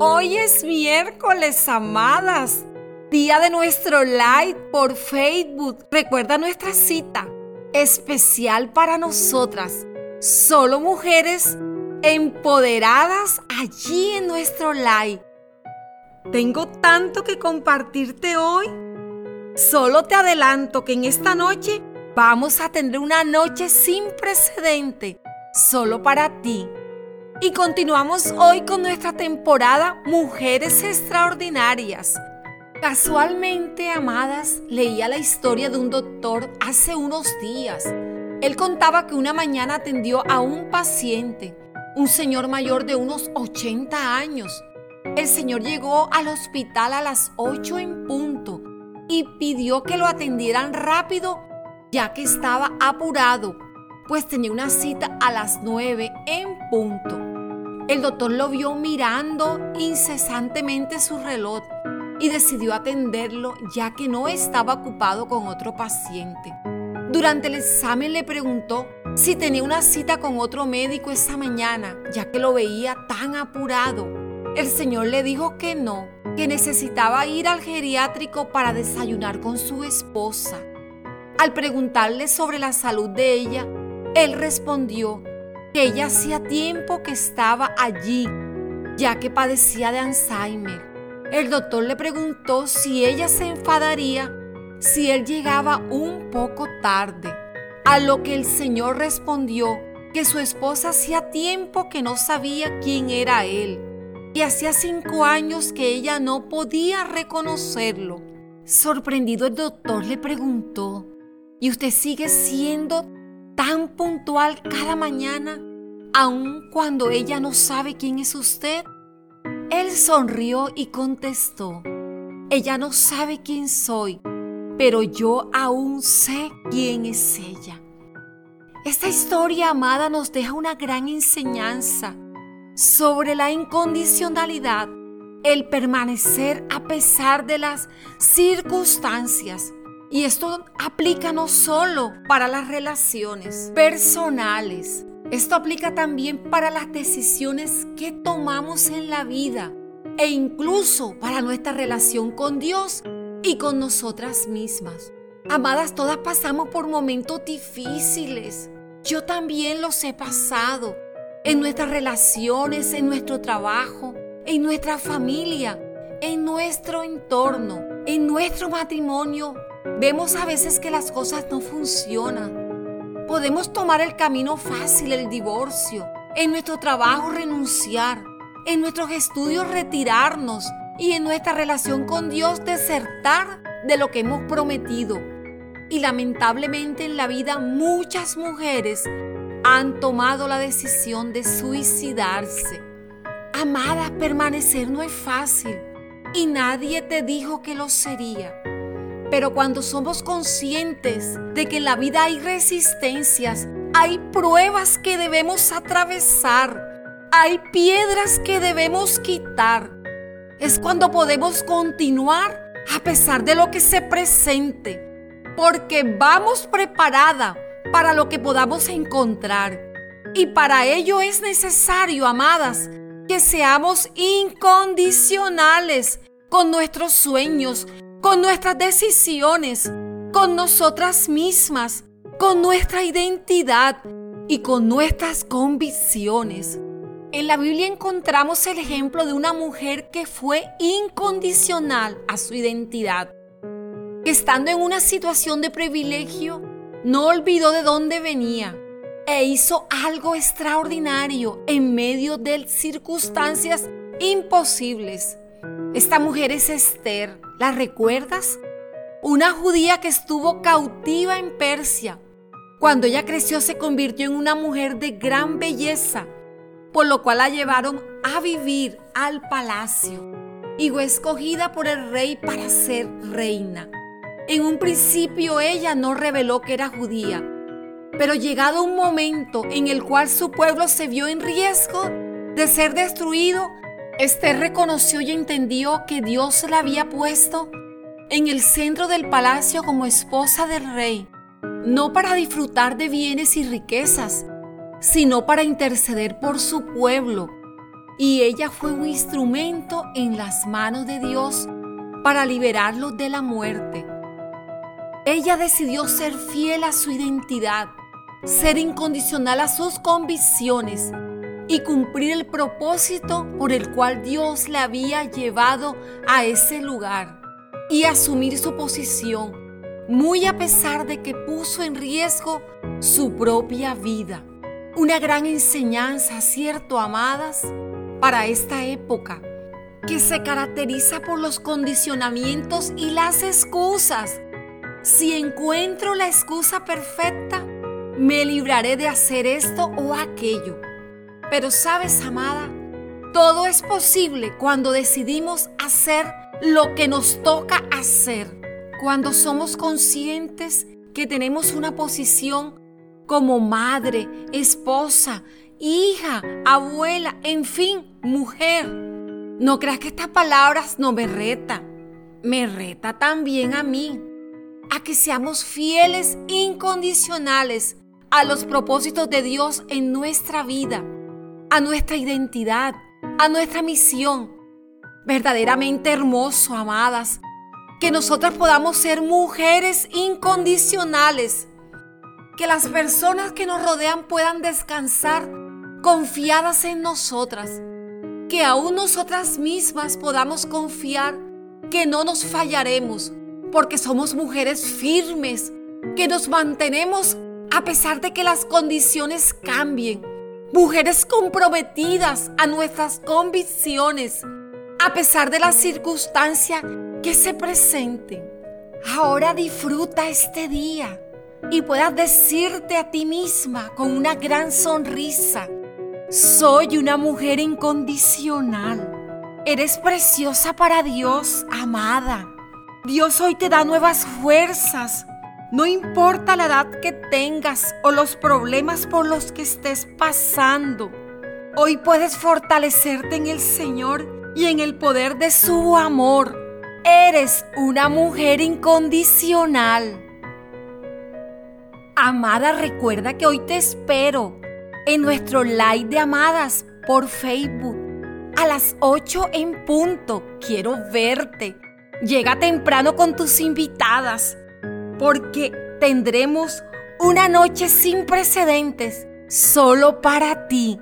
Hoy es miércoles, amadas, día de nuestro live por Facebook. Recuerda nuestra cita especial para nosotras, solo mujeres empoderadas allí en nuestro live. Tengo tanto que compartirte hoy. Solo te adelanto que en esta noche vamos a tener una noche sin precedente, solo para ti. Y continuamos hoy con nuestra temporada Mujeres Extraordinarias. Casualmente, amadas, leía la historia de un doctor hace unos días. Él contaba que una mañana atendió a un paciente, un señor mayor de unos 80 años. El señor llegó al hospital a las 8 en punto y pidió que lo atendieran rápido ya que estaba apurado, pues tenía una cita a las 9 en punto. El doctor lo vio mirando incesantemente su reloj y decidió atenderlo ya que no estaba ocupado con otro paciente. Durante el examen le preguntó si tenía una cita con otro médico esa mañana, ya que lo veía tan apurado. El señor le dijo que no, que necesitaba ir al geriátrico para desayunar con su esposa. Al preguntarle sobre la salud de ella, él respondió que ella hacía tiempo que estaba allí, ya que padecía de Alzheimer. El doctor le preguntó si ella se enfadaría si él llegaba un poco tarde, a lo que el Señor respondió que su esposa hacía tiempo que no sabía quién era él y hacía cinco años que ella no podía reconocerlo. Sorprendido el doctor le preguntó, ¿y usted sigue siendo tan puntual cada mañana, aun cuando ella no sabe quién es usted? Él sonrió y contestó, ella no sabe quién soy, pero yo aún sé quién es ella. Esta historia, amada, nos deja una gran enseñanza sobre la incondicionalidad, el permanecer a pesar de las circunstancias y esto aplica no solo para las relaciones personales, esto aplica también para las decisiones que tomamos en la vida e incluso para nuestra relación con Dios y con nosotras mismas. Amadas, todas pasamos por momentos difíciles. Yo también los he pasado en nuestras relaciones, en nuestro trabajo, en nuestra familia, en nuestro entorno, en nuestro matrimonio Vemos a veces que las cosas no funcionan. Podemos tomar el camino fácil, el divorcio, en nuestro trabajo renunciar, en nuestros estudios retirarnos y en nuestra relación con Dios desertar de lo que hemos prometido. Y lamentablemente en la vida muchas mujeres han tomado la decisión de suicidarse. Amada, permanecer no es fácil y nadie te dijo que lo sería. Pero cuando somos conscientes de que en la vida hay resistencias, hay pruebas que debemos atravesar, hay piedras que debemos quitar, es cuando podemos continuar a pesar de lo que se presente, porque vamos preparada para lo que podamos encontrar. Y para ello es necesario, amadas, que seamos incondicionales con nuestros sueños, con nuestras decisiones, con nosotras mismas, con nuestra identidad y con nuestras convicciones. En la Biblia encontramos el ejemplo de una mujer que fue incondicional a su identidad, que estando en una situación de privilegio, no olvidó de dónde venía e hizo algo extraordinario en medio de circunstancias imposibles. Esta mujer es Esther. ¿La recuerdas? Una judía que estuvo cautiva en Persia. Cuando ella creció se convirtió en una mujer de gran belleza, por lo cual la llevaron a vivir al palacio y fue escogida por el rey para ser reina. En un principio ella no reveló que era judía, pero llegado un momento en el cual su pueblo se vio en riesgo de ser destruido, Esther reconoció y entendió que Dios la había puesto en el centro del palacio como esposa del rey, no para disfrutar de bienes y riquezas, sino para interceder por su pueblo y ella fue un instrumento en las manos de Dios para liberarlos de la muerte. Ella decidió ser fiel a su identidad, ser incondicional a sus convicciones y cumplir el propósito por el cual Dios le había llevado a ese lugar y asumir su posición, muy a pesar de que puso en riesgo su propia vida. Una gran enseñanza, ¿cierto, amadas? para esta época, que se caracteriza por los condicionamientos y las excusas. Si encuentro la excusa perfecta, me libraré de hacer esto o aquello. Pero sabes, amada, todo es posible cuando decidimos hacer lo que nos toca hacer, cuando somos conscientes que tenemos una posición como madre, esposa, hija, abuela, en fin, mujer. No creas que estas palabras no me reta, me reta también a mí, a que seamos fieles, incondicionales a los propósitos de Dios en nuestra vida, a nuestra identidad, a nuestra misión. Verdaderamente hermoso, amadas, que nosotras podamos ser mujeres incondicionales, que las personas que nos rodean puedan descansar confiadas en nosotras, que aún nosotras mismas podamos confiar que no nos fallaremos, porque somos mujeres firmes, que nos mantenemos a pesar de que las condiciones cambien, mujeres comprometidas a nuestras convicciones, a pesar de las circunstancias que se presenten. Ahora disfruta este día y puedas decirte a ti misma con una gran sonrisa, soy una mujer incondicional. Eres preciosa para Dios, amada. Dios hoy te da nuevas fuerzas. No importa la edad que tengas o los problemas por los que estés pasando. Hoy puedes fortalecerte en el Señor y en el poder de su amor. Eres una mujer incondicional. Amada, recuerda que hoy te espero en nuestro live de amadas por Facebook a las 8 en punto. Quiero verte. Llega temprano con tus invitadas porque tendremos una noche sin precedentes solo para ti.